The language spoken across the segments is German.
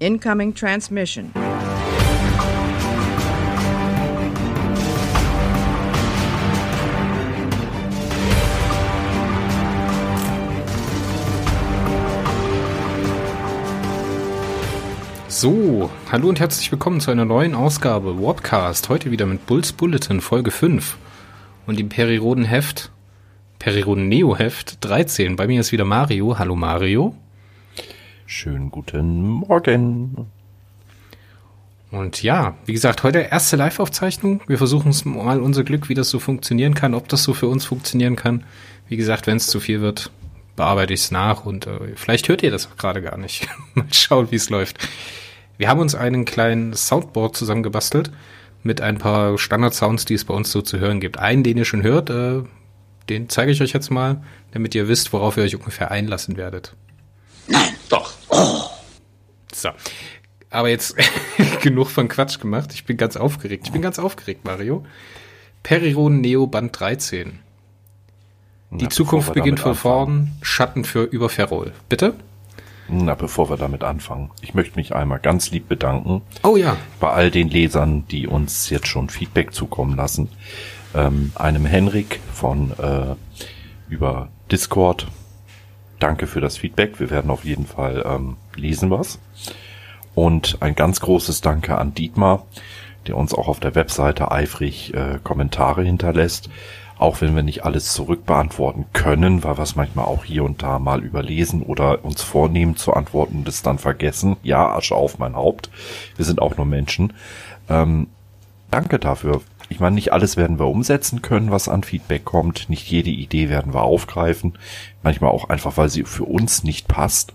Incoming transmission. So, hallo und herzlich willkommen zu einer neuen Ausgabe Warpcast. Heute wieder mit Bulls Bulletin Folge 5 und dem Periroden Heft, Periroden Neo Heft 13. Bei mir ist wieder Mario. Hallo Mario. Schönen guten Morgen. Und ja, wie gesagt, heute erste Live-Aufzeichnung. Wir versuchen es mal unser Glück, wie das so funktionieren kann, ob das so für uns funktionieren kann. Wie gesagt, wenn es zu viel wird, bearbeite ich es nach und äh, vielleicht hört ihr das auch gerade gar nicht. mal schauen, wie es läuft. Wir haben uns einen kleinen Soundboard zusammengebastelt mit ein paar Standard-Sounds, die es bei uns so zu hören gibt. Einen, den ihr schon hört, äh, den zeige ich euch jetzt mal, damit ihr wisst, worauf ihr euch ungefähr einlassen werdet. Nein, doch. Oh. So. Aber jetzt genug von Quatsch gemacht. Ich bin ganz aufgeregt. Ich bin ganz aufgeregt, Mario. Periron Neo Band 13. Die Na, Zukunft beginnt von vorn. Schatten für über Ferrol. Bitte? Na, bevor wir damit anfangen, ich möchte mich einmal ganz lieb bedanken Oh ja. bei all den Lesern, die uns jetzt schon Feedback zukommen lassen. Ähm, einem Henrik von äh, über Discord. Danke für das Feedback. Wir werden auf jeden Fall ähm, lesen was. Und ein ganz großes Danke an Dietmar, der uns auch auf der Webseite eifrig äh, Kommentare hinterlässt. Auch wenn wir nicht alles zurückbeantworten können, weil wir es manchmal auch hier und da mal überlesen oder uns vornehmen zu antworten und es dann vergessen. Ja, Asche auf mein Haupt. Wir sind auch nur Menschen. Ähm, danke dafür. Ich meine, nicht alles werden wir umsetzen können, was an Feedback kommt. Nicht jede Idee werden wir aufgreifen. Manchmal auch einfach, weil sie für uns nicht passt.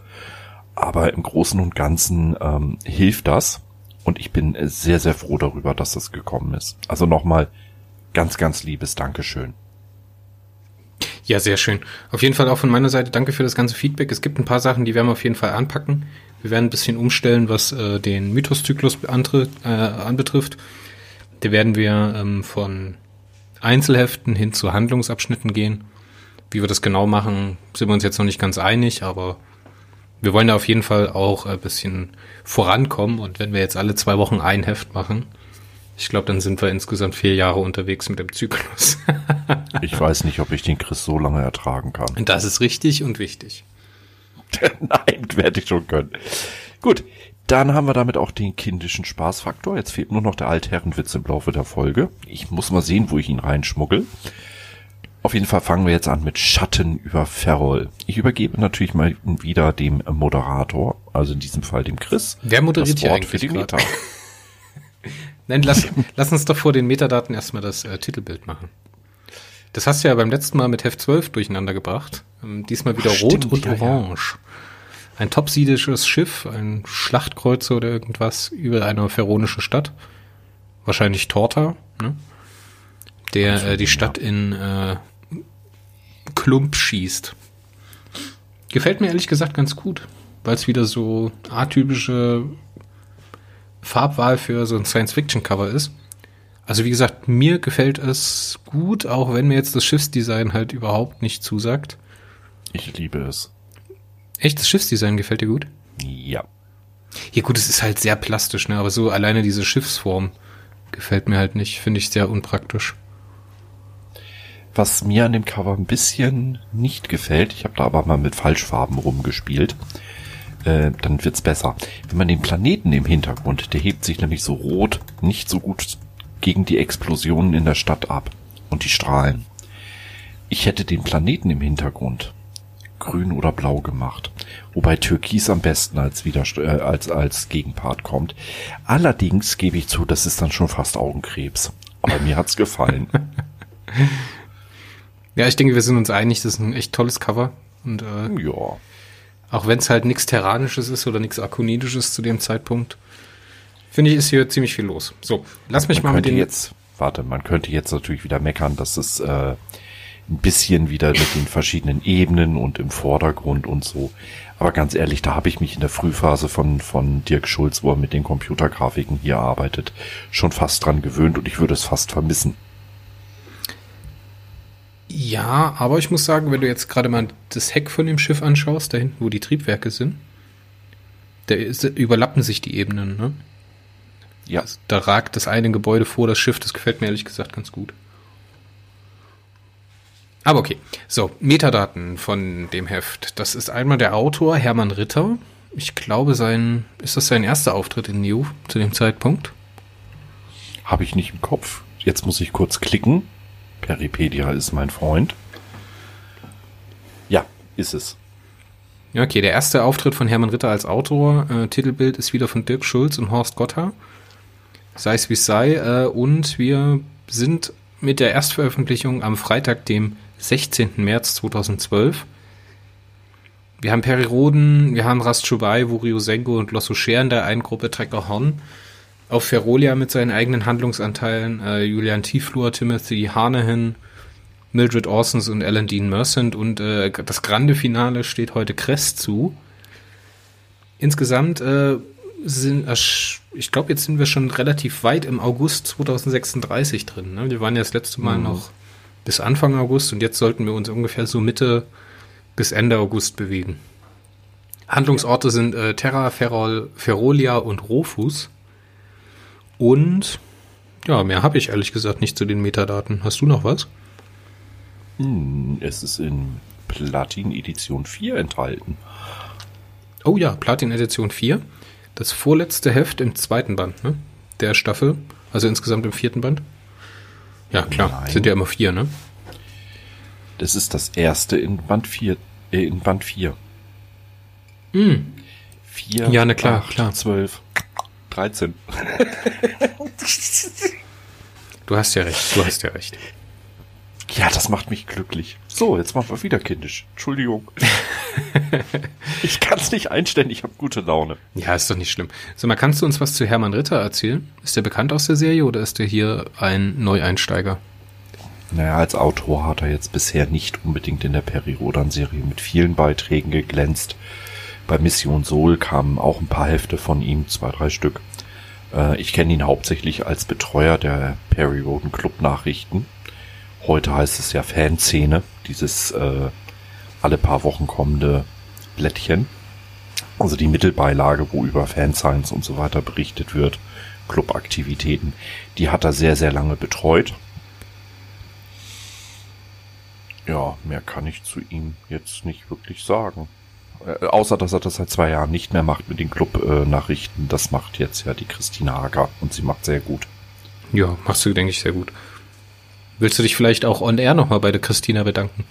Aber im Großen und Ganzen ähm, hilft das. Und ich bin sehr, sehr froh darüber, dass das gekommen ist. Also nochmal ganz, ganz liebes Dankeschön. Ja, sehr schön. Auf jeden Fall auch von meiner Seite danke für das ganze Feedback. Es gibt ein paar Sachen, die werden wir auf jeden Fall anpacken. Wir werden ein bisschen umstellen, was äh, den Mythoszyklus äh, anbetrifft. Da werden wir ähm, von Einzelheften hin zu Handlungsabschnitten gehen. Wie wir das genau machen, sind wir uns jetzt noch nicht ganz einig, aber wir wollen da auf jeden Fall auch ein bisschen vorankommen. Und wenn wir jetzt alle zwei Wochen ein Heft machen, ich glaube, dann sind wir insgesamt vier Jahre unterwegs mit dem Zyklus. Ich weiß nicht, ob ich den Chris so lange ertragen kann. Das ist richtig und wichtig. Nein, werde ich schon können. Gut, dann haben wir damit auch den kindischen Spaßfaktor. Jetzt fehlt nur noch der Altherrenwitz im Laufe der Folge. Ich muss mal sehen, wo ich ihn reinschmuggel. Auf jeden Fall fangen wir jetzt an mit Schatten über Ferrol. Ich übergebe natürlich mal wieder dem Moderator, also in diesem Fall dem Chris. Wer moderiert das hier Wort für die? Meta. Nein, lass, lass uns doch vor den Metadaten erstmal das äh, Titelbild machen. Das hast du ja beim letzten Mal mit Heft 12 durcheinander gebracht. Ähm, diesmal wieder Ach, rot stimmt, und ja, ja. Ein topsidisches Schiff, ein Schlachtkreuzer oder irgendwas über einer ferronischen Stadt. Wahrscheinlich Torta, ne? Der äh, die. Stadt in äh, Klump schießt. Gefällt mir ehrlich gesagt ganz gut, weil es wieder so atypische Farbwahl für so ein Science-Fiction-Cover ist. Also wie gesagt, mir gefällt es gut, auch wenn mir jetzt das Schiffsdesign halt überhaupt nicht zusagt. Ich liebe es. Echt, das Schiffsdesign gefällt dir gut? Ja. Ja gut, es ist halt sehr plastisch, ne? Aber so alleine diese Schiffsform gefällt mir halt nicht. Finde ich sehr unpraktisch. Was mir an dem Cover ein bisschen nicht gefällt, ich habe da aber mal mit Falschfarben rumgespielt, äh, dann wird's besser. Wenn man den Planeten im Hintergrund, der hebt sich nämlich so rot nicht so gut gegen die Explosionen in der Stadt ab und die Strahlen. Ich hätte den Planeten im Hintergrund grün oder blau gemacht, wobei Türkis am besten als, Widerst äh, als, als Gegenpart kommt. Allerdings gebe ich zu, das ist dann schon fast Augenkrebs. Aber mir hat's gefallen. Ja, ich denke, wir sind uns einig, das ist ein echt tolles Cover. Und äh, ja. auch wenn es halt nichts Terranisches ist oder nichts Akonidisches zu dem Zeitpunkt, finde ich, ist hier ziemlich viel los. So, lass mich man mal mit den jetzt, warte, man könnte jetzt natürlich wieder meckern, dass es äh, ein bisschen wieder mit den verschiedenen Ebenen und im Vordergrund und so. Aber ganz ehrlich, da habe ich mich in der Frühphase von, von Dirk Schulz, wo er mit den Computergrafiken hier arbeitet, schon fast dran gewöhnt und ich würde es fast vermissen. Ja, aber ich muss sagen, wenn du jetzt gerade mal das Heck von dem Schiff anschaust, da hinten, wo die Triebwerke sind, Da ist, überlappen sich die Ebenen, ne? Ja. Also, da ragt das eine Gebäude vor das Schiff, das gefällt mir ehrlich gesagt ganz gut. Aber okay. So, Metadaten von dem Heft. Das ist einmal der Autor Hermann Ritter. Ich glaube, sein, ist das sein erster Auftritt in New zu dem Zeitpunkt? Habe ich nicht im Kopf. Jetzt muss ich kurz klicken. Peripedia ist mein Freund. Ja, ist es. Okay, der erste Auftritt von Hermann Ritter als Autor. Äh, Titelbild ist wieder von Dirk Schulz und Horst Gotthard. Sei es wie es sei. Äh, und wir sind mit der Erstveröffentlichung am Freitag, dem 16. März 2012. Wir haben Peri Roden, wir haben Rast Chubai, Wurio Sengo und Losso Scher in der einen Gruppe Trecker Horn. Auf Ferolia mit seinen eigenen Handlungsanteilen äh, Julian Tieflur, Timothy Harnahan, Mildred Orsons und Alan Dean Mercent und äh, das grande Finale steht heute Crest zu. Insgesamt äh, sind, ich glaube, jetzt sind wir schon relativ weit im August 2036 drin. Ne? Wir waren ja das letzte Mal mhm. noch bis Anfang August und jetzt sollten wir uns ungefähr so Mitte bis Ende August bewegen. Handlungsorte sind äh, Terra, Ferrol, Ferolia und Rofus. Und ja, mehr habe ich ehrlich gesagt nicht zu den Metadaten. Hast du noch was? Hm, es ist in Platin Edition 4 enthalten. Oh ja, Platin Edition 4. Das vorletzte Heft im zweiten Band, ne? Der Staffel. Also insgesamt im vierten Band. Ja, klar. Nein. Sind ja immer vier, ne? Das ist das erste in Band 4. Äh, in Band 4. Hm. 4, ja, ne, klar, 8, klar. 12, 13. du hast ja recht, du hast ja recht. Ja, das macht mich glücklich. So, jetzt machen wir wieder kindisch. Entschuldigung. ich kann es nicht einstellen, ich habe gute Laune. Ja, ist doch nicht schlimm. Sag mal, kannst du uns was zu Hermann Ritter erzählen? Ist der bekannt aus der Serie oder ist der hier ein Neueinsteiger? Naja, als Autor hat er jetzt bisher nicht unbedingt in der Peri-Rodan-Serie mit vielen Beiträgen geglänzt. Bei Mission Soul kamen auch ein paar Hefte von ihm, zwei, drei Stück. Äh, ich kenne ihn hauptsächlich als Betreuer der Perry Roden Club Nachrichten. Heute heißt es ja Fanszene, dieses äh, alle paar Wochen kommende Blättchen. Also die Mittelbeilage, wo über Fanscience und so weiter berichtet wird, Clubaktivitäten, die hat er sehr, sehr lange betreut. Ja, mehr kann ich zu ihm jetzt nicht wirklich sagen. Äh, außer, dass er das seit zwei Jahren nicht mehr macht mit den Club-Nachrichten. das macht jetzt ja die Christina Hager und sie macht sehr gut. Ja, machst du, denke ich, sehr gut. Willst du dich vielleicht auch on air nochmal bei der Christina bedanken?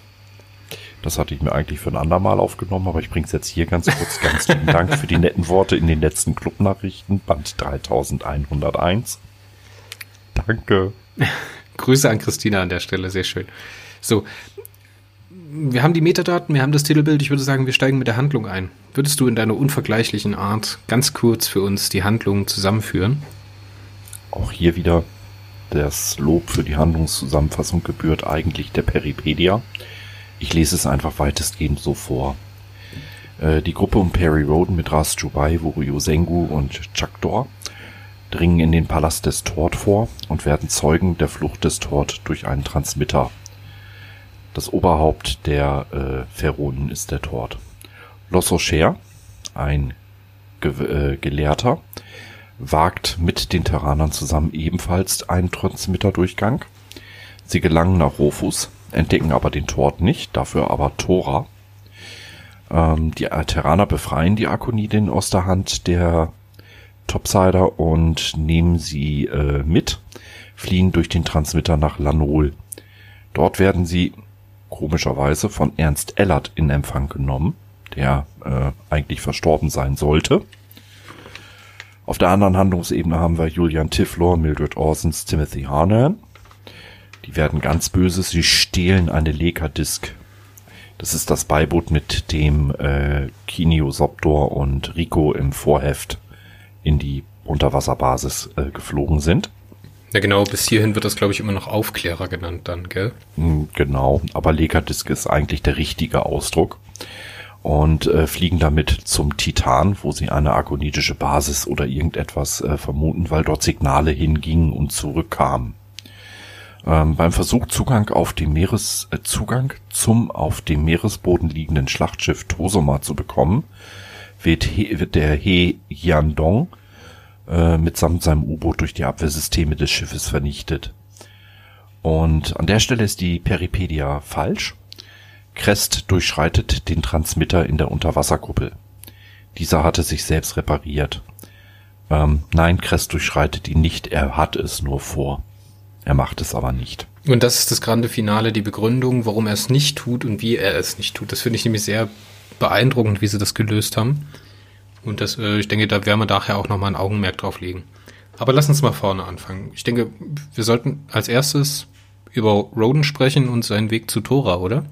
Das hatte ich mir eigentlich für ein andermal aufgenommen, aber ich bringe es jetzt hier ganz kurz. Ganz lieben Dank für die netten Worte in den letzten Clubnachrichten, Band 3101. Danke. Grüße an Christina an der Stelle, sehr schön. So, wir haben die Metadaten, wir haben das Titelbild. Ich würde sagen, wir steigen mit der Handlung ein. Würdest du in deiner unvergleichlichen Art ganz kurz für uns die Handlung zusammenführen? Auch hier wieder das Lob für die Handlungszusammenfassung gebührt eigentlich der Peripedia. Ich lese es einfach weitestgehend so vor. Äh, die Gruppe um Perry Roden mit Ras Jubai, Wurio Sengu und Chakdor dringen in den Palast des Tort vor und werden Zeugen der Flucht des Tort durch einen Transmitter. Das Oberhaupt der äh, Pharaonen ist der Tort. Lossocher, ein Ge äh, Gelehrter, wagt mit den Terranern zusammen ebenfalls einen Transmitterdurchgang. Sie gelangen nach Rofus, entdecken aber den Tort nicht, dafür aber Tora. Ähm, die Terraner befreien die Akonidin aus der Hand der Topsider und nehmen sie äh, mit, fliehen durch den Transmitter nach Lanol. Dort werden sie komischerweise von Ernst Ellert in Empfang genommen, der äh, eigentlich verstorben sein sollte. Auf der anderen Handlungsebene haben wir Julian Tiflor, Mildred Orsons, Timothy Harnan. Die werden ganz böse, sie stehlen eine Leica-Disc. Das ist das Beiboot, mit dem äh, Kinio Soptor und Rico im Vorheft in die Unterwasserbasis äh, geflogen sind. Ja genau, bis hierhin wird das glaube ich immer noch Aufklärer genannt dann, gell? Hm, genau, aber Leica-Disc ist eigentlich der richtige Ausdruck und äh, fliegen damit zum Titan, wo sie eine arkonitische Basis oder irgendetwas äh, vermuten, weil dort Signale hingingen und zurückkamen. Ähm, beim Versuch Zugang auf dem Meeres äh, Zugang zum auf dem Meeresboden liegenden Schlachtschiff Tosoma zu bekommen, wird, He, wird der He Yandong äh, mitsamt seinem U-Boot durch die Abwehrsysteme des Schiffes vernichtet. Und an der Stelle ist die Peripedia falsch. Crest durchschreitet den Transmitter in der Unterwasserkuppel. Dieser hatte sich selbst repariert. Ähm, nein, Crest durchschreitet ihn nicht, er hat es nur vor. Er macht es aber nicht. Und das ist das grande Finale, die Begründung, warum er es nicht tut und wie er es nicht tut. Das finde ich nämlich sehr beeindruckend, wie sie das gelöst haben. Und das, äh, ich denke, da werden wir daher auch nochmal ein Augenmerk drauf legen. Aber lass uns mal vorne anfangen. Ich denke, wir sollten als erstes über Roden sprechen und seinen Weg zu Tora, oder?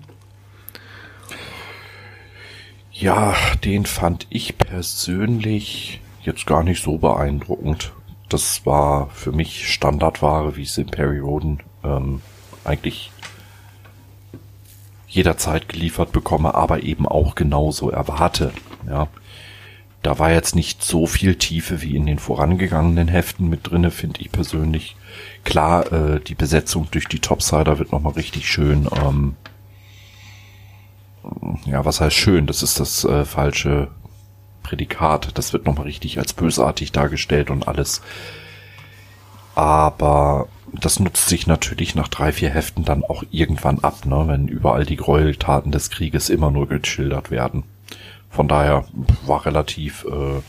Ja, den fand ich persönlich jetzt gar nicht so beeindruckend. Das war für mich Standardware, wie es in Perry Roden ähm, eigentlich jederzeit geliefert bekomme, aber eben auch genauso erwarte. Ja, da war jetzt nicht so viel Tiefe wie in den vorangegangenen Heften mit drinne, finde ich persönlich. Klar, äh, die Besetzung durch die Topsider wird nochmal richtig schön. Ähm, ja, was heißt schön? Das ist das äh, falsche Prädikat. Das wird nochmal richtig als bösartig dargestellt und alles. Aber das nutzt sich natürlich nach drei, vier Heften dann auch irgendwann ab, ne, wenn überall die Gräueltaten des Krieges immer nur geschildert werden. Von daher war relativ äh,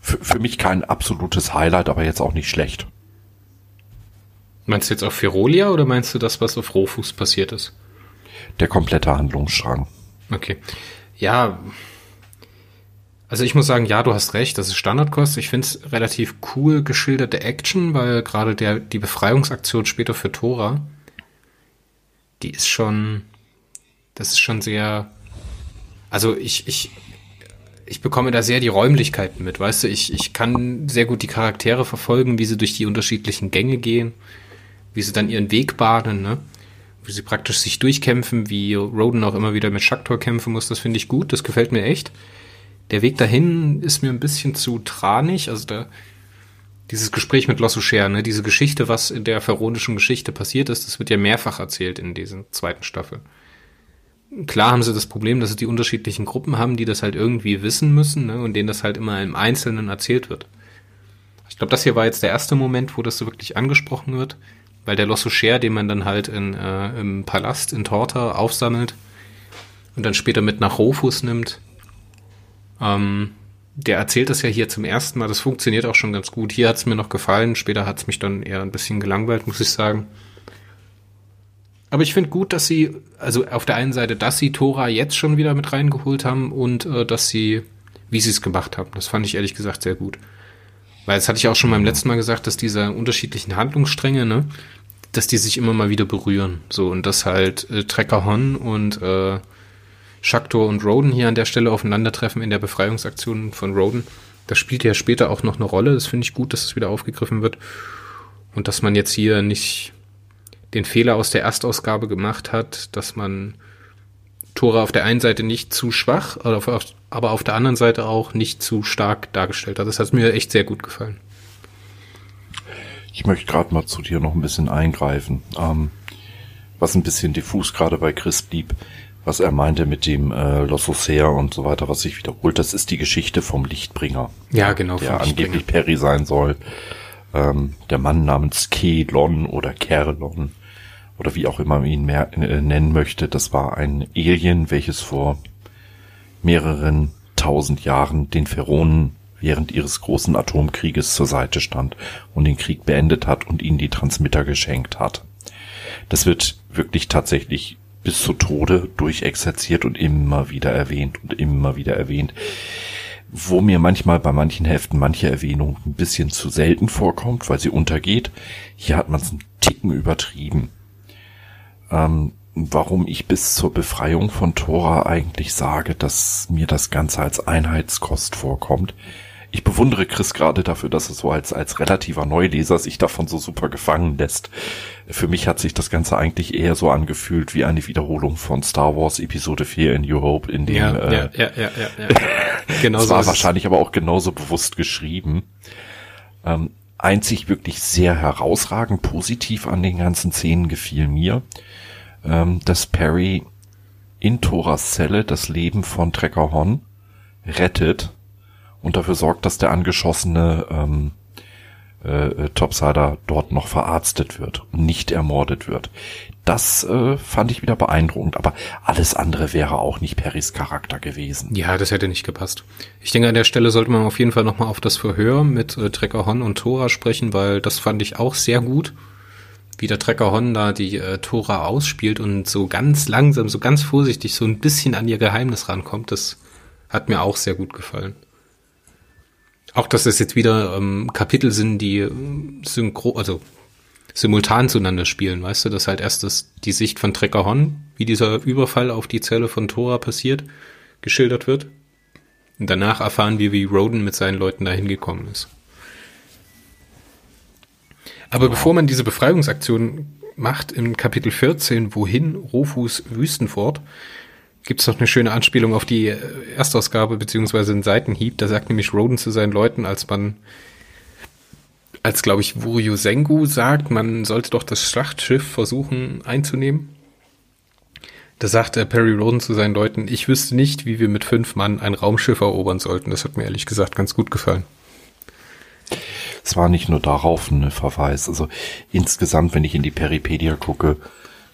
für, für mich kein absolutes Highlight, aber jetzt auch nicht schlecht. Meinst du jetzt auf Ferolia oder meinst du das, was auf Rohfuß passiert ist? Der komplette Handlungsstrang. Okay. Ja. Also ich muss sagen, ja, du hast recht, das ist Standardkost. Ich finde es relativ cool geschilderte Action, weil gerade der die Befreiungsaktion später für Tora, die ist schon, das ist schon sehr also ich, ich, ich bekomme da sehr die Räumlichkeiten mit, weißt du, ich, ich kann sehr gut die Charaktere verfolgen, wie sie durch die unterschiedlichen Gänge gehen, wie sie dann ihren Weg bahnen, ne? Wie sie praktisch sich durchkämpfen, wie Roden auch immer wieder mit Schaktor kämpfen muss, das finde ich gut, das gefällt mir echt. Der Weg dahin ist mir ein bisschen zu tranig, also da, dieses Gespräch mit Lossucher, ne, diese Geschichte, was in der veronischen Geschichte passiert ist, das wird ja mehrfach erzählt in dieser zweiten Staffel. Klar haben sie das Problem, dass sie die unterschiedlichen Gruppen haben, die das halt irgendwie wissen müssen ne, und denen das halt immer im Einzelnen erzählt wird. Ich glaube, das hier war jetzt der erste Moment, wo das so wirklich angesprochen wird, weil der Lossucher, den man dann halt in, äh, im Palast in Torta aufsammelt und dann später mit nach Rofus nimmt, ähm, der erzählt das ja hier zum ersten Mal. Das funktioniert auch schon ganz gut. Hier hat es mir noch gefallen, später hat es mich dann eher ein bisschen gelangweilt, muss ich sagen. Aber ich finde gut, dass sie, also auf der einen Seite, dass sie Tora jetzt schon wieder mit reingeholt haben und äh, dass sie, wie sie es gemacht haben. Das fand ich ehrlich gesagt sehr gut. Weil das hatte ich auch schon beim letzten Mal gesagt, dass diese unterschiedlichen Handlungsstränge, ne, dass die sich immer mal wieder berühren. So, und dass halt äh, Trekker Hon und äh, Shaktor und Roden hier an der Stelle aufeinandertreffen in der Befreiungsaktion von Roden. Das spielt ja später auch noch eine Rolle. Das finde ich gut, dass es das wieder aufgegriffen wird. Und dass man jetzt hier nicht den Fehler aus der Erstausgabe gemacht hat, dass man Tore auf der einen Seite nicht zu schwach, aber auf der anderen Seite auch nicht zu stark dargestellt hat. Das hat mir echt sehr gut gefallen. Ich möchte gerade mal zu dir noch ein bisschen eingreifen. Ähm, was ein bisschen diffus gerade bei Chris blieb, was er meinte mit dem äh, Los Osea und so weiter, was sich wiederholt, das ist die Geschichte vom Lichtbringer. Ja, genau. Der angeblich Perry sein soll. Ähm, der Mann namens Kelon oder Kerlon oder wie auch immer man ihn mehr, äh, nennen möchte, das war ein Alien, welches vor mehreren tausend Jahren den Pharaonen während ihres großen Atomkrieges zur Seite stand und den Krieg beendet hat und ihnen die Transmitter geschenkt hat. Das wird wirklich tatsächlich bis zu Tode durchexerziert und immer wieder erwähnt und immer wieder erwähnt. Wo mir manchmal bei manchen Heften manche Erwähnung ein bisschen zu selten vorkommt, weil sie untergeht. Hier hat man es einen Ticken übertrieben ähm, warum ich bis zur Befreiung von Tora eigentlich sage, dass mir das Ganze als Einheitskost vorkommt. Ich bewundere Chris gerade dafür, dass er so als, als relativer Neuleser sich davon so super gefangen lässt. Für mich hat sich das Ganze eigentlich eher so angefühlt wie eine Wiederholung von Star Wars Episode 4 in New Hope, in dem, ja, äh, ja, ja, ja, ja, ja. genau so war wahrscheinlich aber auch genauso bewusst geschrieben. Ähm, einzig wirklich sehr herausragend positiv an den ganzen Szenen gefiel mir, ähm, dass Perry in Thoras Zelle das Leben von Trekker Hon rettet und dafür sorgt, dass der angeschossene ähm, äh, Topsider dort noch verarztet wird und nicht ermordet wird. Das äh, fand ich wieder beeindruckend, aber alles andere wäre auch nicht Perrys Charakter gewesen. Ja, das hätte nicht gepasst. Ich denke, an der Stelle sollte man auf jeden Fall nochmal auf das Verhör mit äh, Trecker Hon und Tora sprechen, weil das fand ich auch sehr gut, wie der Trecker Hon da die äh, Tora ausspielt und so ganz langsam, so ganz vorsichtig so ein bisschen an ihr Geheimnis rankommt. Das hat mir auch sehr gut gefallen. Auch, dass es jetzt wieder ähm, Kapitel sind, die äh, synchro, also simultan zueinander spielen, weißt du, dass halt erst das, die Sicht von Trecker Hon, wie dieser Überfall auf die Zelle von Tora passiert, geschildert wird. Und danach erfahren wir, wie Roden mit seinen Leuten dahin gekommen ist. Aber wow. bevor man diese Befreiungsaktion macht, im Kapitel 14, wohin Rufus Wüstenfort, gibt es noch eine schöne Anspielung auf die Erstausgabe beziehungsweise einen Seitenhieb. Da sagt nämlich Roden zu seinen Leuten, als man, als glaube ich Wuryu Sengu sagt, man sollte doch das Schlachtschiff versuchen einzunehmen. Da sagt der Perry Roden zu seinen Leuten, ich wüsste nicht, wie wir mit fünf Mann ein Raumschiff erobern sollten. Das hat mir ehrlich gesagt ganz gut gefallen. Es war nicht nur darauf ein Verweis. Also insgesamt, wenn ich in die Peripedia gucke,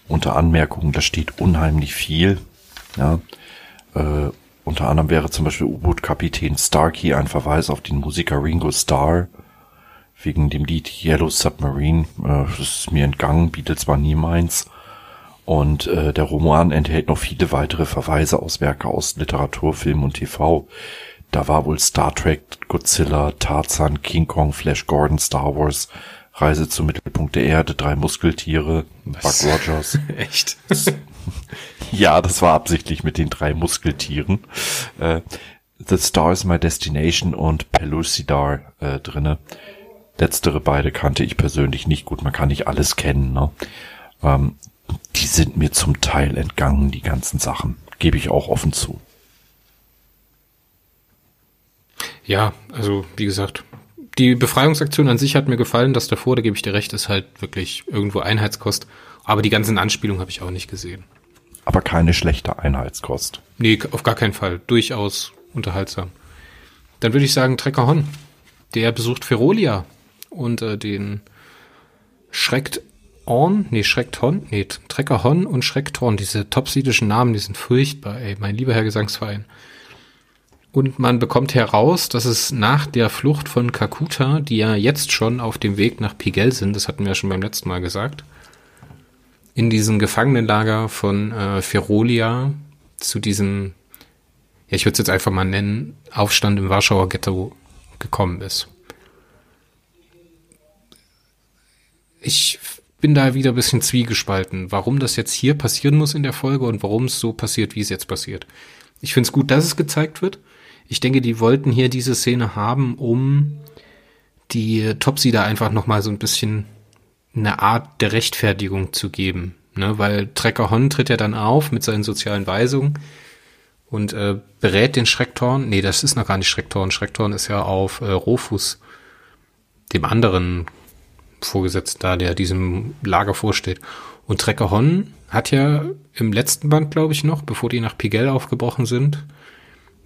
unter Anmerkungen, da steht unheimlich viel. Ja, äh, unter anderem wäre zum Beispiel U-Boot-Kapitän Starkey ein Verweis auf den Musiker Ringo Starr wegen dem Lied Yellow Submarine. Äh, das ist mir entgangen, bietet zwar nie meins. Und äh, der Roman enthält noch viele weitere Verweise aus Werke aus Literatur, Film und TV. Da war wohl Star Trek, Godzilla, Tarzan, King Kong, Flash Gordon, Star Wars, Reise zum Mittelpunkt der Erde, drei Muskeltiere, Was? Buck Rogers. Echt? ja, das war absichtlich mit den drei Muskeltieren. Äh, The Star is My Destination und Pellucidar äh, drinne. Letztere beide kannte ich persönlich nicht gut. Man kann nicht alles kennen. Ne? Ähm, die sind mir zum Teil entgangen, die ganzen Sachen. Gebe ich auch offen zu. Ja, also wie gesagt, die Befreiungsaktion an sich hat mir gefallen. Das davor, da gebe ich dir recht, ist halt wirklich irgendwo Einheitskost. Aber die ganzen Anspielungen habe ich auch nicht gesehen. Aber keine schlechte Einheitskost. Nee, auf gar keinen Fall. Durchaus unterhaltsam. Dann würde ich sagen, Trecker Hon. Der besucht Ferolia und äh, den schreckt On, nee, schreckt Hon, nee, Trecker Hon und schreckt Horn. Diese topsidischen Namen, die sind furchtbar, ey, mein lieber Herr Gesangsverein. Und man bekommt heraus, dass es nach der Flucht von Kakuta, die ja jetzt schon auf dem Weg nach Pigel sind, das hatten wir ja schon beim letzten Mal gesagt, in diesem Gefangenenlager von äh, Ferolia zu diesem, ja, ich würde es jetzt einfach mal nennen, Aufstand im Warschauer Ghetto gekommen ist. Ich bin da wieder ein bisschen zwiegespalten, warum das jetzt hier passieren muss in der Folge und warum es so passiert, wie es jetzt passiert. Ich finde es gut, dass es gezeigt wird. Ich denke, die wollten hier diese Szene haben, um die Topsy da einfach nochmal so ein bisschen eine Art der Rechtfertigung zu geben. Ne? Weil Trecker Hon tritt ja dann auf mit seinen sozialen Weisungen und äh, berät den Schrecktorn. Nee, das ist noch gar nicht Schrecktorn. Schrecktorn ist ja auf äh, Rofus, dem anderen Vorgesetzten da, der diesem Lager vorsteht. Und Trecker Hon hat ja im letzten Band, glaube ich, noch, bevor die nach Pigel aufgebrochen sind,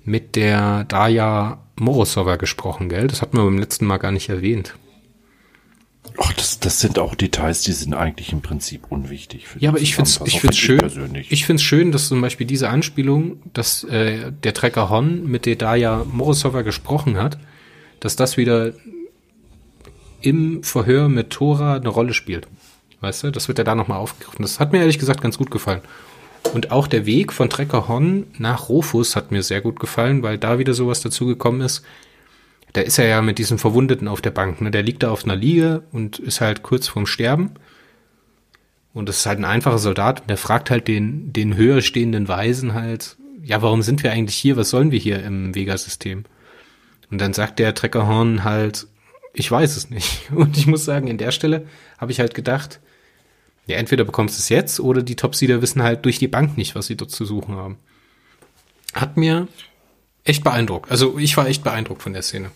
mit der Daya Morosova gesprochen, gell? Das hatten wir beim letzten Mal gar nicht erwähnt. Ach, das, das sind auch Details, die sind eigentlich im Prinzip unwichtig. Für ja, aber ich finde es ich find's schön, persönlich. ich find's schön, dass zum Beispiel diese Anspielung, dass äh, der Trecker Hon mit der Daya Morosova gesprochen hat, dass das wieder im Verhör mit Tora eine Rolle spielt. Weißt du, das wird ja da nochmal aufgegriffen. Das hat mir ehrlich gesagt ganz gut gefallen. Und auch der Weg von Trecker Hon nach Rofus hat mir sehr gut gefallen, weil da wieder sowas dazugekommen ist. Da ist er ja mit diesem Verwundeten auf der Bank. Ne? Der liegt da auf einer Liege und ist halt kurz vorm Sterben. Und das ist halt ein einfacher Soldat und der fragt halt den, den höher stehenden Weisen halt, ja, warum sind wir eigentlich hier? Was sollen wir hier im Vega-System? Und dann sagt der Treckerhorn halt, ich weiß es nicht. Und ich muss sagen, in der Stelle habe ich halt gedacht, ja, entweder bekommst du es jetzt oder die Topseeder wissen halt durch die Bank nicht, was sie dort zu suchen haben. Hat mir echt beeindruckt. Also ich war echt beeindruckt von der Szene.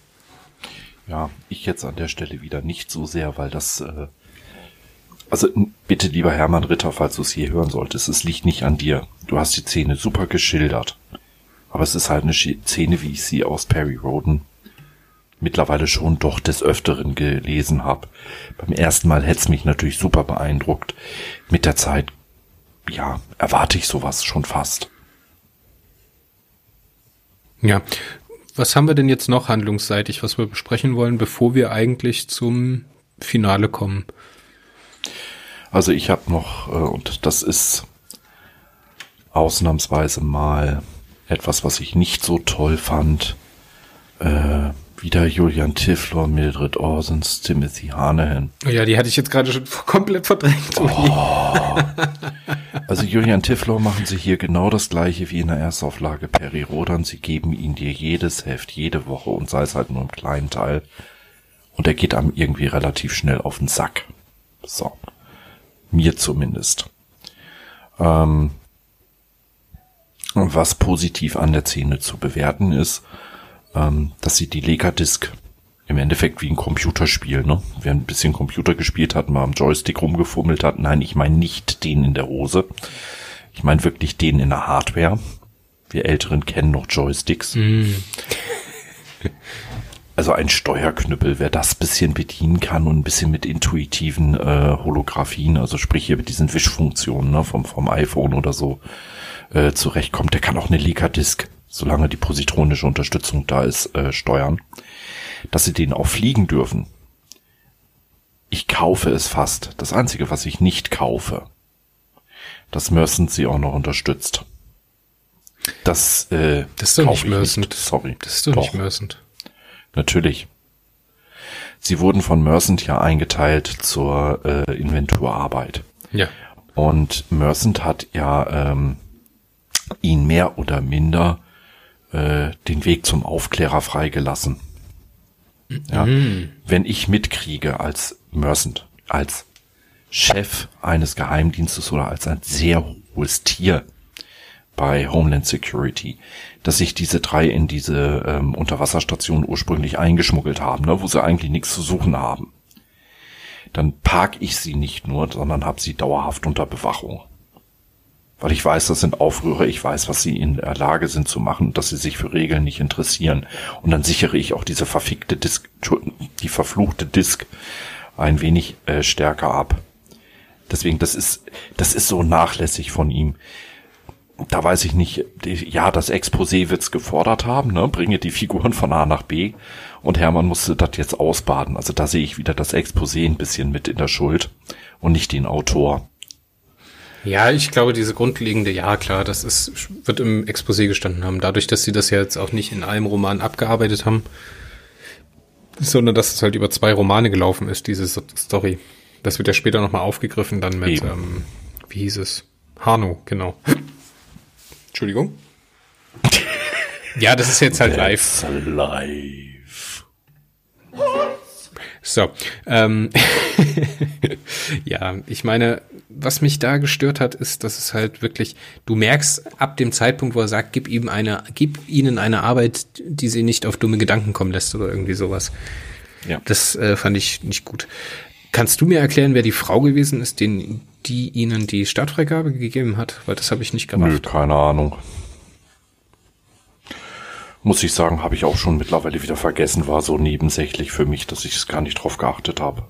Ja, ich jetzt an der Stelle wieder nicht so sehr, weil das, äh, also bitte lieber Hermann Ritter, falls du es hier hören solltest, es liegt nicht an dir. Du hast die Szene super geschildert. Aber es ist halt eine Szene, wie ich sie aus Perry Roden mittlerweile schon doch des Öfteren gelesen habe. Beim ersten Mal hätte es mich natürlich super beeindruckt. Mit der Zeit, ja, erwarte ich sowas schon fast. Ja. Was haben wir denn jetzt noch handlungsseitig, was wir besprechen wollen, bevor wir eigentlich zum Finale kommen? Also ich habe noch, äh, und das ist ausnahmsweise mal etwas, was ich nicht so toll fand, äh, wieder Julian Tiffler, Mildred Orsons, Timothy Hanahan. Oh ja, die hatte ich jetzt gerade schon komplett verdrängt. Oh. also Julian Tiffler machen sie hier genau das gleiche wie in der Erstauflage Perry Rodan. Sie geben ihn dir jedes Heft, jede Woche und sei es halt nur im kleinen Teil. Und er geht einem irgendwie relativ schnell auf den Sack. So. Mir zumindest. Ähm, was positiv an der Szene zu bewerten ist, ähm, dass sie die Lega-Disc im Endeffekt wie ein Computerspiel, ne? Wer ein bisschen Computer gespielt hat, mal am Joystick rumgefummelt hat. Nein, ich meine nicht den in der Hose. Ich meine wirklich den in der Hardware. Wir Älteren kennen noch Joysticks. Mm. Also ein Steuerknüppel, wer das bisschen bedienen kann und ein bisschen mit intuitiven äh, Holographien, also sprich hier mit diesen Wischfunktionen ne, vom, vom iPhone oder so äh, zurechtkommt, der kann auch eine Leica-Disk solange die positronische Unterstützung da ist, äh, steuern, dass sie den auch fliegen dürfen. Ich kaufe es fast. Das Einzige, was ich nicht kaufe, dass Mercent sie auch noch unterstützt. Das, äh, das ist doch nicht Mercent. Sorry. Das ist doch, doch. nicht Mercent. Natürlich. Sie wurden von Mercent ja eingeteilt zur äh, Inventurarbeit. Ja. Und Mercent hat ja ähm, ihn mehr oder minder äh, den Weg zum Aufklärer freigelassen. Ja, mhm. Wenn ich mitkriege als Mercent, als Chef eines Geheimdienstes oder als ein sehr hohes Tier bei Homeland Security, dass sich diese drei in diese ähm, Unterwasserstation ursprünglich eingeschmuggelt haben, ne, wo sie eigentlich nichts zu suchen haben. Dann park ich sie nicht nur, sondern habe sie dauerhaft unter Bewachung weil ich weiß, das sind Aufrührer, ich weiß, was sie in der Lage sind zu machen, dass sie sich für Regeln nicht interessieren. Und dann sichere ich auch diese verfickte Disk, die verfluchte Disk ein wenig äh, stärker ab. Deswegen, das ist, das ist so nachlässig von ihm. Da weiß ich nicht, ja, das Exposé wird's gefordert haben, ne? Bringe die Figuren von A nach B. Und Hermann musste das jetzt ausbaden. Also da sehe ich wieder das Exposé ein bisschen mit in der Schuld und nicht den Autor. Ja, ich glaube, diese grundlegende, ja klar, das ist, wird im Exposé gestanden haben. Dadurch, dass sie das ja jetzt auch nicht in einem Roman abgearbeitet haben, sondern dass es halt über zwei Romane gelaufen ist, diese Story. Das wird ja später nochmal aufgegriffen dann mit, ähm, wie hieß es? Hano, genau. Entschuldigung. ja, das ist jetzt halt live. live. So, ähm, ja, ich meine, was mich da gestört hat, ist, dass es halt wirklich, du merkst ab dem Zeitpunkt, wo er sagt, gib ihm eine, gib ihnen eine Arbeit, die sie nicht auf dumme Gedanken kommen lässt oder irgendwie sowas. Ja. Das äh, fand ich nicht gut. Kannst du mir erklären, wer die Frau gewesen ist, den, die ihnen die Startfreigabe gegeben hat? Weil das habe ich nicht gemacht. Nö, keine Ahnung. Muss ich sagen, habe ich auch schon mittlerweile wieder vergessen, war so nebensächlich für mich, dass ich es gar nicht drauf geachtet habe.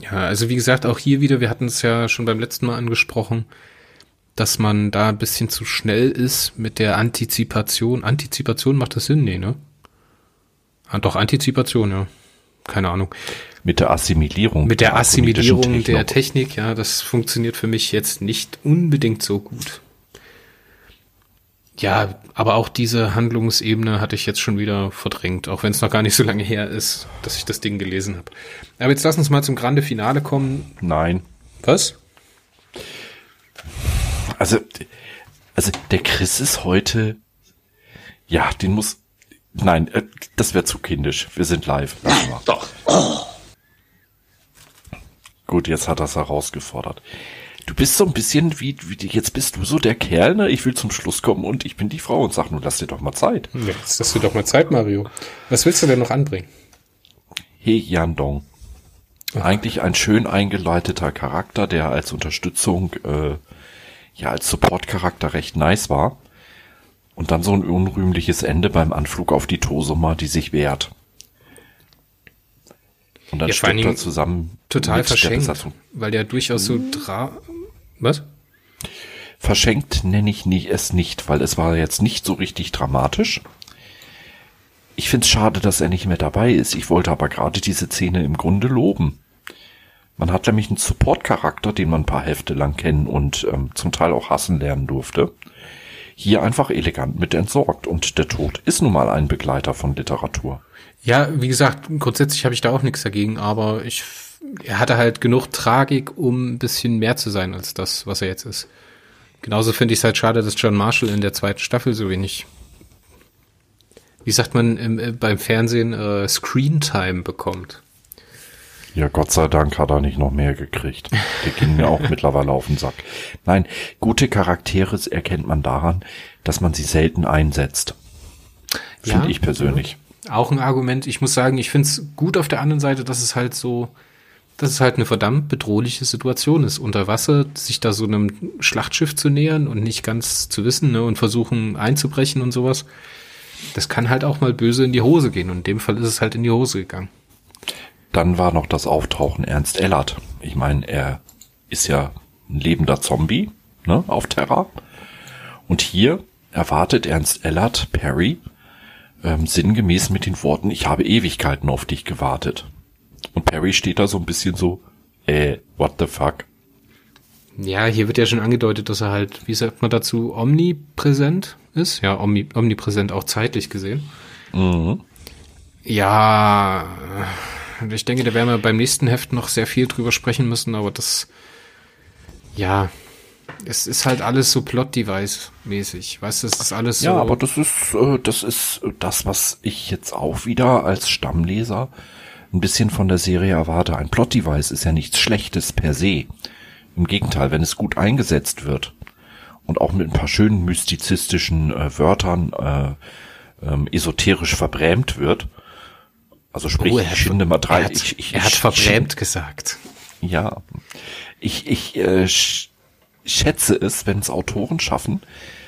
Ja, also wie gesagt, auch hier wieder, wir hatten es ja schon beim letzten Mal angesprochen, dass man da ein bisschen zu schnell ist mit der Antizipation. Antizipation macht das Sinn? Nee, ne? Ah, doch, Antizipation, ja. Keine Ahnung. Mit der Assimilierung. Mit der Assimilierung der Technik, ja, das funktioniert für mich jetzt nicht unbedingt so gut. Ja, aber auch diese Handlungsebene hatte ich jetzt schon wieder verdrängt, auch wenn es noch gar nicht so lange her ist, dass ich das Ding gelesen habe. Aber jetzt lass uns mal zum Grande Finale kommen. Nein. Was? Also, also der Chris ist heute, ja, den muss, nein, äh, das wäre zu kindisch. Wir sind live. Doch. Oh. Gut, jetzt hat er es herausgefordert. Du bist so ein bisschen wie, wie, jetzt bist du so der Kerl, ne? Ich will zum Schluss kommen und ich bin die Frau und sag nur, lass dir doch mal Zeit. Jetzt lass dir doch mal Zeit, Mario. Was willst du denn noch anbringen? He Yandong. Eigentlich ein schön eingeleiteter Charakter, der als Unterstützung, äh, ja, als Support-Charakter recht nice war. Und dann so ein unrühmliches Ende beim Anflug auf die Tosuma, die sich wehrt. Und dann Ja, stirbt er zusammen Total der verschenkt, Besatzung. weil der durchaus so dra... Was? Verschenkt nenne ich nie, es nicht, weil es war jetzt nicht so richtig dramatisch. Ich find's schade, dass er nicht mehr dabei ist. Ich wollte aber gerade diese Szene im Grunde loben. Man hat nämlich einen Support-Charakter, den man ein paar Hefte lang kennen und ähm, zum Teil auch hassen lernen durfte. Hier einfach elegant mit entsorgt. Und der Tod ist nun mal ein Begleiter von Literatur. Ja, wie gesagt, grundsätzlich habe ich da auch nichts dagegen, aber ich, er hatte halt genug Tragik, um ein bisschen mehr zu sein als das, was er jetzt ist. Genauso finde ich es halt schade, dass John Marshall in der zweiten Staffel so wenig, wie sagt man im, äh, beim Fernsehen, äh, Screentime bekommt. Ja, Gott sei Dank hat er nicht noch mehr gekriegt. Der ging mir auch mittlerweile auf den Sack. Nein, gute Charaktere erkennt man daran, dass man sie selten einsetzt. Finde Ja, ich persönlich. Auch ein Argument. Ich muss sagen, ich finde es gut auf der anderen Seite, dass es halt so, dass es halt eine verdammt bedrohliche Situation ist, unter Wasser sich da so einem Schlachtschiff zu nähern und nicht ganz zu wissen ne, und versuchen einzubrechen und sowas. Das kann halt auch mal böse in die Hose gehen und in dem Fall ist es halt in die Hose gegangen. Dann war noch das Auftauchen Ernst Ellert. Ich meine, er ist ja ein lebender Zombie ne, auf Terra. Und hier erwartet Ernst Ellert Perry ähm, sinngemäß mit den Worten, ich habe Ewigkeiten auf dich gewartet. Und Perry steht da so ein bisschen so, äh, what the fuck? Ja, hier wird ja schon angedeutet, dass er halt, wie sagt man dazu, omnipräsent ist. Ja, omni, omnipräsent auch zeitlich gesehen. Ja, ich denke, da werden wir beim nächsten Heft noch sehr viel drüber sprechen müssen, aber das, ja, es ist halt alles so Plot-Device-mäßig. Weißt du, es ist alles so. Ja, aber das ist, äh, das ist das, was ich jetzt auch wieder als Stammleser ein bisschen von der Serie erwarte. Ein Plot-Device ist ja nichts Schlechtes per se. Im Gegenteil, wenn es gut eingesetzt wird und auch mit ein paar schönen mystizistischen äh, Wörtern äh, ähm, esoterisch verbrämt wird. Also sprich, Oh, ich mal drei. er hat, ich, ich, er hat ich- verbrämt gesagt. ja, ich, ich äh, sch schätze es, wenn es Autoren schaffen,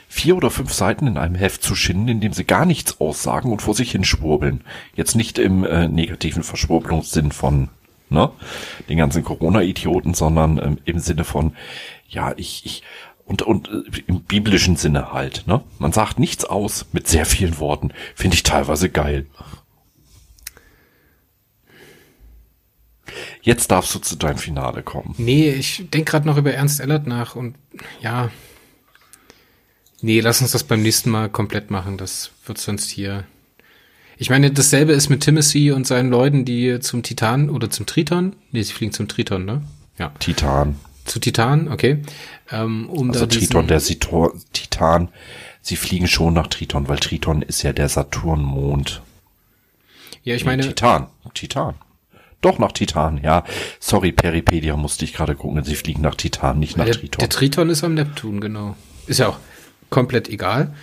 vier oder fünf Seiten in einem Heft zu schinden, in dem sie gar nichts aussagen und vor sich hin schwurbeln. Jetzt nicht im äh, negativen Verschwurbelungssinn von ne, den ganzen Corona-Idioten, sondern ähm, im Sinne von, ja, ich, ich und, und äh, im biblischen Sinne halt, ne? Man sagt nichts aus mit sehr vielen Worten. Finde ich teilweise geil. Jetzt darfst du zu deinem Finale kommen. Nee, ich denke gerade noch über Ernst Ellert nach und ja. Nee, lass uns das beim nächsten Mal komplett machen. Das wird sonst hier. Ich meine, dasselbe ist mit Timothy und seinen Leuten, die zum Titan oder zum Triton. Nee, sie fliegen zum Triton, ne? Ja. Titan. Zu Titan, okay. Ähm, um Also Triton, der Sitor, Titan. Sie fliegen schon nach Triton, weil Triton ist ja der Saturnmond. Ja, ich meine, Titan. Titan. Doch nach Titan, ja. Sorry, Peripedia musste ich gerade gucken. Sie fliegen nach Titan, nicht nach der, Triton. der Triton ist am Neptun, genau. Ist ja auch komplett egal.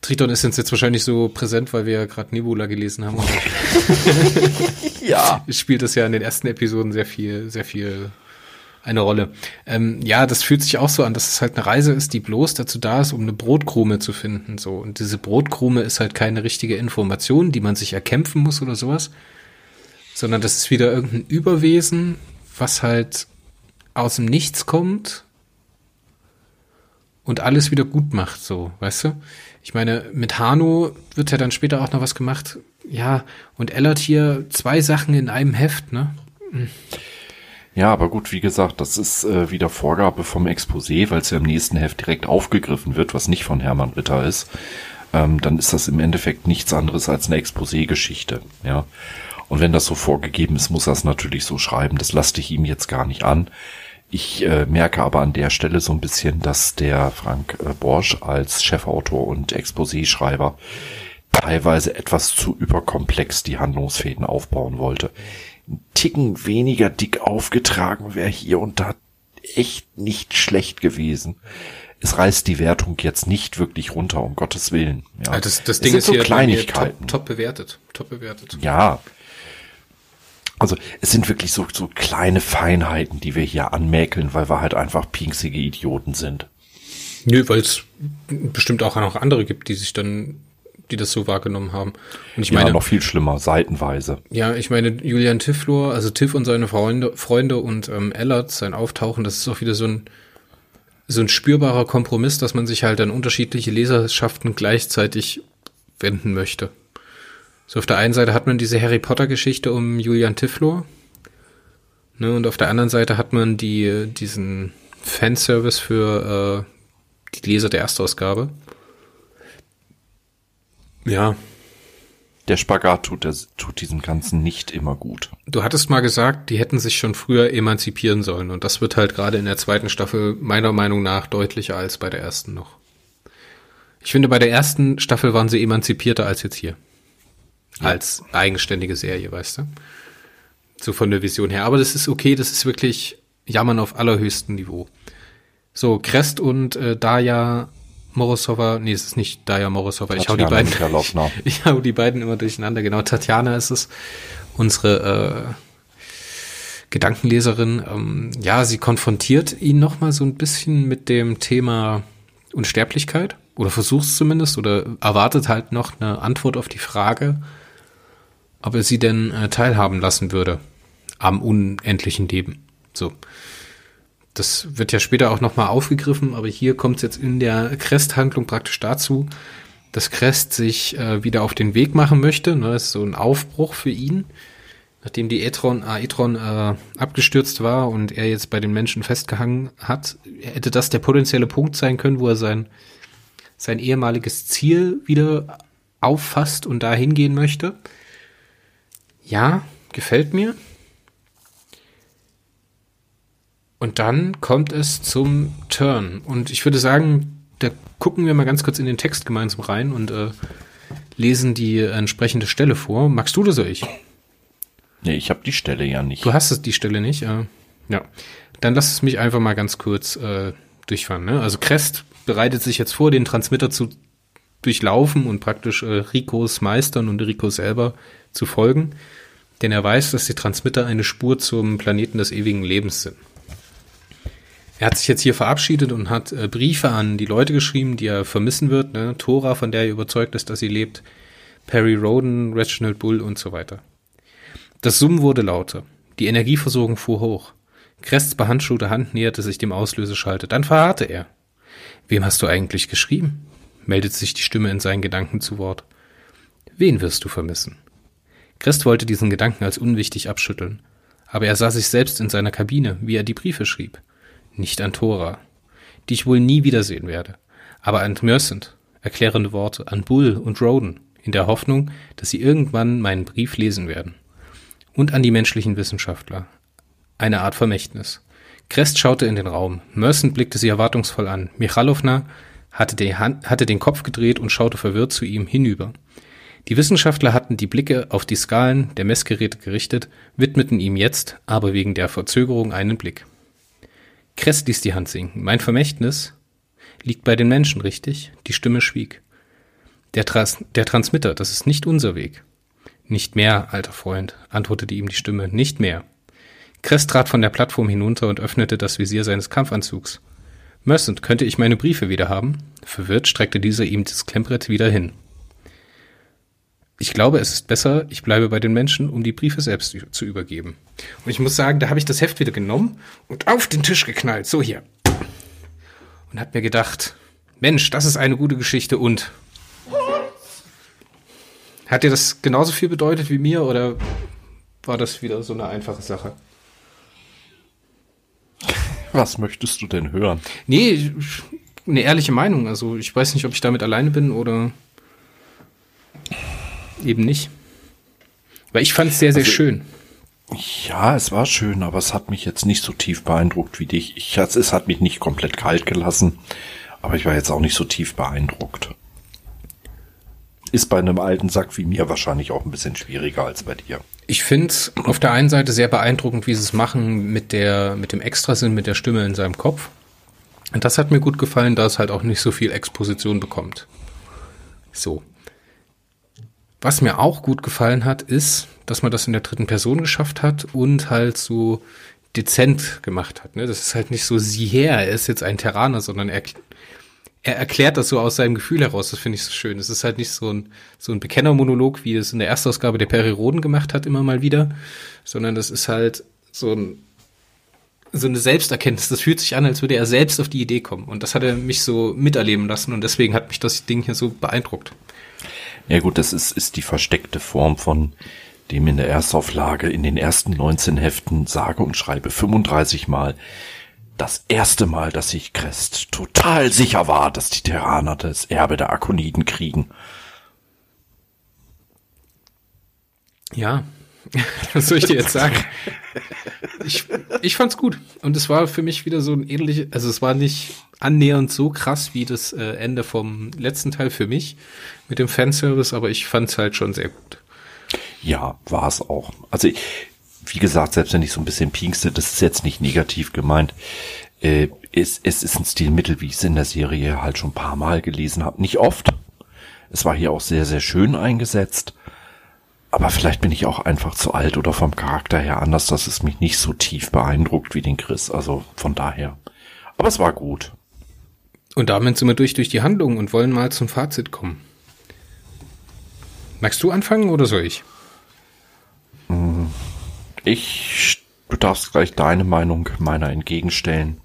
Triton ist uns jetzt wahrscheinlich so präsent, weil wir ja gerade Nebula gelesen haben. Ja. spielt das ja in den ersten Episoden sehr viel, sehr viel eine Rolle. Ähm, ja, das fühlt sich auch so an, dass es halt eine Reise ist, die bloß dazu da ist, um eine Brotkrume zu finden. So und diese Brotkrume ist halt keine richtige Information, die man sich erkämpfen muss oder sowas, sondern das ist wieder irgendein Überwesen, was halt aus dem Nichts kommt und alles wieder gut macht. So, weißt du? Ich meine, mit Hano wird ja dann später auch noch was gemacht. Ja, und Ellert hier zwei Sachen in einem Heft, ne? Ja, aber gut, wie gesagt, das ist äh, wieder Vorgabe vom Exposé, weil es ja im nächsten Heft direkt aufgegriffen wird, was nicht von Hermann Ritter ist. Ähm, dann ist das im Endeffekt nichts anderes als eine Exposé-Geschichte, ja. Und wenn das so vorgegeben ist, muss er es natürlich so schreiben. Das lasse ich ihm jetzt gar nicht an. Ich äh, merke aber an der Stelle so ein bisschen, dass der Frank äh, Borsch als Chefautor und Exposé-Schreiber teilweise etwas zu überkomplex die Handlungsfäden aufbauen wollte. Ein Ticken weniger dick aufgetragen wäre hier und da echt nicht schlecht gewesen. Es reißt die Wertung jetzt nicht wirklich runter, um Gottes Willen. Ja. Also das, das Ding ist so hier Kleinigkeiten. top, top bewertet. Top bewertet. Ja. Also es sind wirklich so, so kleine Feinheiten, die wir hier anmäkeln, weil wir halt einfach pinksige Idioten sind. Nö, weil es bestimmt auch noch andere gibt, die sich dann, die das so wahrgenommen haben. Und ich ja, meine, noch viel schlimmer, seitenweise. ja, ich meine, Julian Tifflor, also Tiff und seine Freunde, Freunde und ähm, Ellert, sein Auftauchen, das ist auch wieder so ein, so ein spürbarer Kompromiss, dass man sich halt an unterschiedliche Leserschaften gleichzeitig wenden möchte. So auf der einen Seite hat man diese Harry Potter Geschichte um Julian Tifflor, ne, und auf der anderen Seite hat man die diesen Fanservice für äh, die Leser der Erstausgabe. Ja, Der Spagat tut, der, tut diesem Ganzen nicht immer gut. Du hattest mal gesagt, die hätten sich schon früher emanzipieren sollen. Und das wird halt gerade in der zweiten Staffel meiner Meinung nach deutlicher als bei der ersten noch. Ich finde, bei der ersten Staffel waren sie emanzipierter als jetzt hier. Als eigenständige Serie, weißt du? So von der Vision her. Aber das ist okay, das ist wirklich Jammern auf allerhöchstem Niveau. So, Crest und äh, Daya Morosova, nee, es ist nicht Daya Morosova, ich hau die beiden, ich hau die beiden immer durcheinander, genau, Tatjana ist es, unsere äh, Gedankenleserin, ähm, ja, sie konfrontiert ihn nochmal so ein bisschen mit dem Thema Unsterblichkeit oder versucht es zumindest oder erwartet halt noch eine Antwort auf die Frage, ob er sie denn äh, teilhaben lassen würde am unendlichen Leben. So. Das wird ja später auch nochmal aufgegriffen, aber hier kommt es jetzt in der Crest-Handlung praktisch dazu, dass Crest sich äh, wieder auf den Weg machen möchte. Ne, das ist so ein Aufbruch für ihn, nachdem die Etron, Aetron äh, abgestürzt war und er jetzt bei den Menschen festgehangen hat, hätte das der potenzielle Punkt sein können, wo er sein, sein ehemaliges Ziel wieder auffasst und da hingehen möchte. Ja, gefällt mir. Und dann kommt es zum Turn. Und ich würde sagen, da gucken wir mal ganz kurz in den Text gemeinsam rein und äh, lesen die entsprechende Stelle vor. Magst du das oder ich? Nee, ich habe die Stelle ja nicht. Du hast es die Stelle nicht. Äh, ja. Dann lass es mich einfach mal ganz kurz äh, durchfahren. Ne? Also Crest bereitet sich jetzt vor, den Transmitter zu durchlaufen und praktisch äh, Ricos meistern und Rico selber zu folgen. Denn er weiß, dass die Transmitter eine Spur zum Planeten des ewigen Lebens sind. Er hat sich jetzt hier verabschiedet und hat äh, Briefe an die Leute geschrieben, die er vermissen wird. Ne? Tora, von der er überzeugt ist, dass sie lebt. Perry Roden, Reginald Bull und so weiter. Das Summen wurde lauter. Die Energieversorgung fuhr hoch. Crests behandschuhte Hand näherte sich dem Auslöseschalter. Dann verharrte er. Wem hast du eigentlich geschrieben? meldete sich die Stimme in seinen Gedanken zu Wort. Wen wirst du vermissen? Crest wollte diesen Gedanken als unwichtig abschütteln. Aber er sah sich selbst in seiner Kabine, wie er die Briefe schrieb. Nicht an Thora, die ich wohl nie wiedersehen werde, aber an Mercent, erklärende Worte, an Bull und Roden, in der Hoffnung, dass sie irgendwann meinen Brief lesen werden. Und an die menschlichen Wissenschaftler. Eine Art Vermächtnis. Crest schaute in den Raum. Mercent blickte sie erwartungsvoll an. Michalowna hatte, hatte den Kopf gedreht und schaute verwirrt zu ihm hinüber. Die Wissenschaftler hatten die Blicke auf die Skalen der Messgeräte gerichtet, widmeten ihm jetzt, aber wegen der Verzögerung, einen Blick. Crest ließ die Hand sinken. Mein Vermächtnis liegt bei den Menschen, richtig? Die Stimme schwieg. Der, Trans der Transmitter, das ist nicht unser Weg. Nicht mehr, alter Freund, antwortete ihm die Stimme, nicht mehr. Crest trat von der Plattform hinunter und öffnete das Visier seines Kampfanzugs. Mercent, könnte ich meine Briefe wieder haben? Verwirrt streckte dieser ihm das Klemmbrett wieder hin. Ich glaube, es ist besser, ich bleibe bei den Menschen, um die Briefe selbst zu übergeben. Und ich muss sagen, da habe ich das Heft wieder genommen und auf den Tisch geknallt. So hier. Und hab mir gedacht, Mensch, das ist eine gute Geschichte und. Hat dir das genauso viel bedeutet wie mir oder war das wieder so eine einfache Sache? Was möchtest du denn hören? Nee, eine ehrliche Meinung. Also ich weiß nicht, ob ich damit alleine bin oder eben nicht. Weil ich fand es sehr, sehr Also- schön. Ja, es war schön, aber es hat mich jetzt nicht so tief beeindruckt wie dich. Ich, es hat mich nicht komplett kalt gelassen, aber ich war jetzt auch nicht so tief beeindruckt. Ist bei einem alten Sack wie mir wahrscheinlich auch ein bisschen schwieriger als bei dir. Ich finde es auf der einen Seite sehr beeindruckend, wie sie es machen mit der, mit dem Extrasinn, mit der Stimme in seinem Kopf. Und das hat mir gut gefallen, da es halt auch nicht so viel Exposition bekommt. So. Was mir auch gut gefallen hat, ist, dass man das in der dritten Person geschafft hat und halt so dezent gemacht hat. Ne? Das ist halt nicht so, sieh her, er ist jetzt ein Terraner, sondern er, er erklärt das so aus seinem Gefühl heraus. Das finde ich so schön. Es ist halt nicht so ein, so ein Bekennermonolog, wie es in der Erstausgabe der Peri Roden gemacht hat, immer mal wieder, sondern das ist halt so ein, so eine Selbsterkenntnis. Das fühlt sich an, als würde er selbst auf die Idee kommen. Und das hat er mich so miterleben lassen und deswegen hat mich das Ding hier so beeindruckt. Ja gut, das ist, ist die versteckte Form von dem in der Erstauflage in den ersten 19 Heften sage und schreibe 35 Mal das erste Mal, dass sich Crest total sicher war, dass die Terraner das Erbe der Akoniden kriegen. Ja, was soll ich dir jetzt sagen? Ich, ich fand's gut. Und es war für mich wieder so ein ähnliches, also es war nicht annähernd so krass wie das äh, Ende vom letzten Teil für mich mit dem Fanservice, aber ich fand's halt schon sehr gut. Ja, war es auch. Also ich, wie gesagt, selbst wenn ich so ein bisschen pinkste, das ist jetzt nicht negativ gemeint. Äh, es, es ist ein Stilmittel, wie ich es in der Serie halt schon ein paar Mal gelesen habe. Nicht oft. Es war hier auch sehr, sehr schön eingesetzt. Aber vielleicht bin ich auch einfach zu alt oder vom Charakter her anders, dass es mich nicht so tief beeindruckt wie den Chris. Also von daher. Aber es war gut. Und damit sind wir durch durch die Handlung und wollen mal zum Fazit kommen. Magst du anfangen oder soll ich? Ich, du darfst gleich deine Meinung meiner entgegenstellen.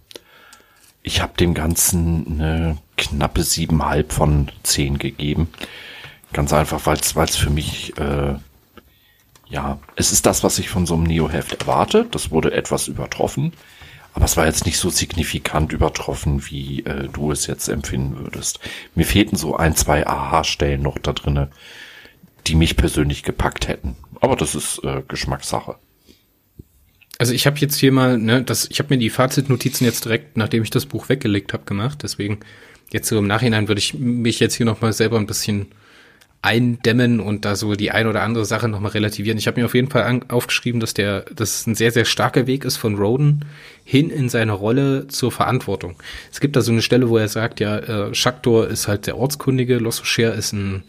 Ich habe dem Ganzen eine knappe siebenhalb von zehn gegeben. Ganz einfach, weil es für mich, äh, ja, es ist das, was ich von so einem Neo-Heft erwarte. Das wurde etwas übertroffen. Aber es war jetzt nicht so signifikant übertroffen, wie äh, du es jetzt empfinden würdest. Mir fehlten so ein, zwei Aha-Stellen noch da drinne, die mich persönlich gepackt hätten. Aber das ist äh, Geschmackssache. Also ich habe jetzt hier mal, ne, das, ich habe mir die Fazitnotizen jetzt direkt, nachdem ich das Buch weggelegt habe, gemacht. Deswegen jetzt so im Nachhinein würde ich mich jetzt hier noch mal selber ein bisschen eindämmen und da so die ein oder andere Sache noch mal relativieren. Ich habe mir auf jeden Fall aufgeschrieben, dass der, dass es ein sehr sehr starker Weg ist von Roden hin in seine Rolle zur Verantwortung. Es gibt da so eine Stelle, wo er sagt, ja, äh, Shaktor ist halt der Ortskundige, Lossocher ist ein,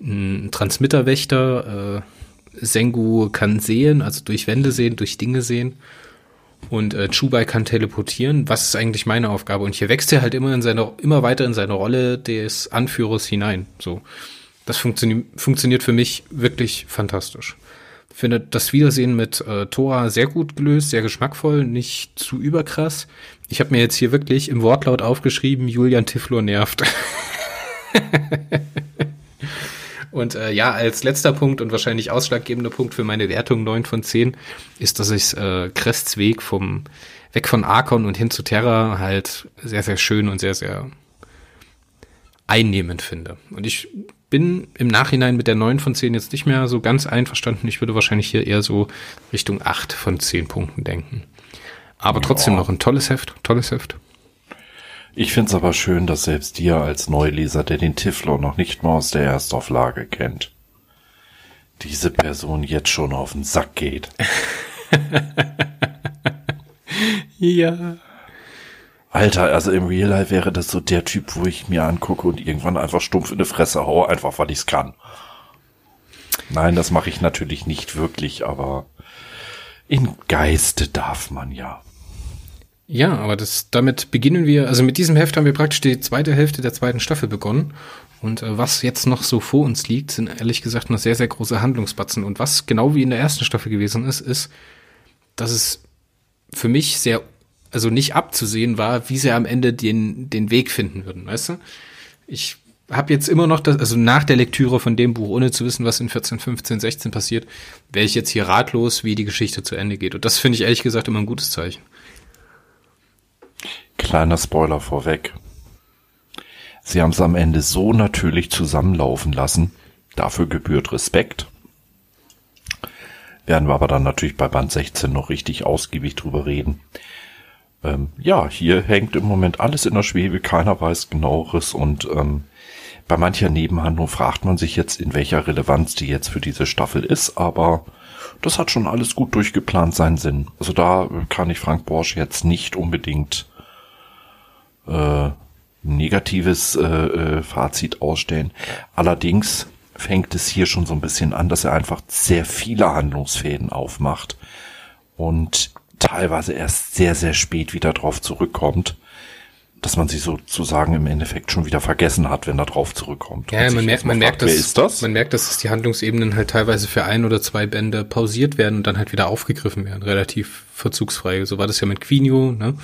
ein Transmitterwächter. Äh, Sengu kann sehen, also durch Wände sehen, durch Dinge sehen. Und äh, Chubai kann teleportieren. Was ist eigentlich meine Aufgabe? Und hier wächst er halt immer in seine, immer weiter in seine Rolle des Anführers hinein. So. Das funktio funktioniert für mich wirklich fantastisch. Ich finde das Wiedersehen mit äh, Tora sehr gut gelöst, sehr geschmackvoll, nicht zu überkrass. Ich habe mir jetzt hier wirklich im Wortlaut aufgeschrieben, Julian Tiflor nervt. Und äh, ja, als letzter Punkt und wahrscheinlich ausschlaggebender Punkt für meine Wertung 9 von 10 ist, dass ich äh, Crests Weg vom weg von Arkon und hin zu Terra halt sehr, sehr schön und sehr, sehr einnehmend finde. Und ich bin im Nachhinein mit der 9 von 10 jetzt nicht mehr so ganz einverstanden. Ich würde wahrscheinlich hier eher so Richtung 8 von 10 Punkten denken. Aber trotzdem ja. noch ein tolles Heft, tolles Heft. Ich find's aber schön, dass selbst dir als Neuleser, der den Tiflo noch nicht mal aus der Erstauflage kennt, diese Person jetzt schon auf den Sack geht. ja. Alter, also im Real Life wäre das so der Typ, wo ich mir angucke und irgendwann einfach stumpf in die Fresse hau, einfach weil ich's kann. Nein, das mache ich natürlich nicht wirklich, aber in Geiste darf man ja. Ja, aber das, damit beginnen wir, also mit diesem Heft haben wir praktisch die zweite Hälfte der zweiten Staffel begonnen. Und äh, was jetzt noch so vor uns liegt, sind ehrlich gesagt noch sehr, sehr große Handlungsbatzen. Und was genau wie in der ersten Staffel gewesen ist, ist, dass es für mich sehr, also nicht abzusehen war, wie sie am Ende den, den Weg finden würden, weißt du? Ich habe jetzt immer noch das, also nach der Lektüre von dem Buch, ohne zu wissen, was in 14, 15, 16 passiert, wäre ich jetzt hier ratlos, wie die Geschichte zu Ende geht. Und das finde ich ehrlich gesagt immer ein gutes Zeichen. Kleiner Spoiler vorweg. Sie haben es am Ende so natürlich zusammenlaufen lassen. Dafür gebührt Respekt. Werden wir aber dann natürlich bei Band 16 noch richtig ausgiebig drüber reden. Ähm, ja, hier hängt im Moment alles in der Schwebe, keiner weiß genaueres und ähm, bei mancher Nebenhandlung fragt man sich jetzt, in welcher Relevanz die jetzt für diese Staffel ist, aber das hat schon alles gut durchgeplant seinen Sinn. Also da kann ich Frank Borsch jetzt nicht unbedingt äh, negatives äh, äh, Fazit ausstellen. Allerdings fängt es hier schon so ein bisschen an, dass er einfach sehr viele Handlungsfäden aufmacht und teilweise erst sehr, sehr spät wieder drauf zurückkommt. dass man sie sozusagen im Endeffekt schon wieder vergessen hat, wenn er drauf zurückkommt. Ja, man merkt, man merkt, fragt, dass, wer ist das? man merkt, dass die Handlungsebenen halt teilweise für ein oder zwei Bände pausiert werden und dann halt wieder aufgegriffen werden, relativ verzugsfrei. So war das ja mit Quinio, ne?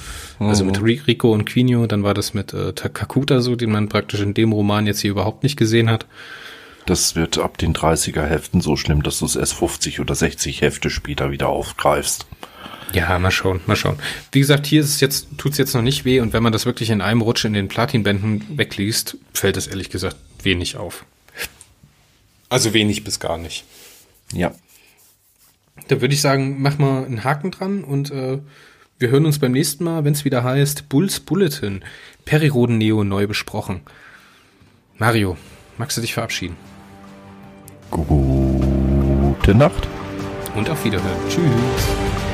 Also Mhm. mit Ri- Rico und Quinio, dann war das mit äh, Kakuta so, den man praktisch in dem Roman jetzt hier überhaupt nicht gesehen hat. Das wird ab den 30er Heften so schlimm, dass du es erst 50 oder 60 Hefte später wieder aufgreifst. Ja, mal schauen, mal schauen. Wie gesagt, hier ist es jetzt, tut's jetzt noch nicht weh und wenn man das wirklich in einem Rutsch in den Platinbänden wegliest, fällt es ehrlich gesagt wenig auf. Also wenig bis gar nicht. Ja. Da würde ich sagen, mach mal einen Haken dran und äh, wir hören uns beim nächsten Mal, wenn es wieder heißt Bulls Bulletin, Periroden Neo neu besprochen. Mario, magst du dich verabschieden? Gute Nacht. Und auf Wiederhören. Tschüss.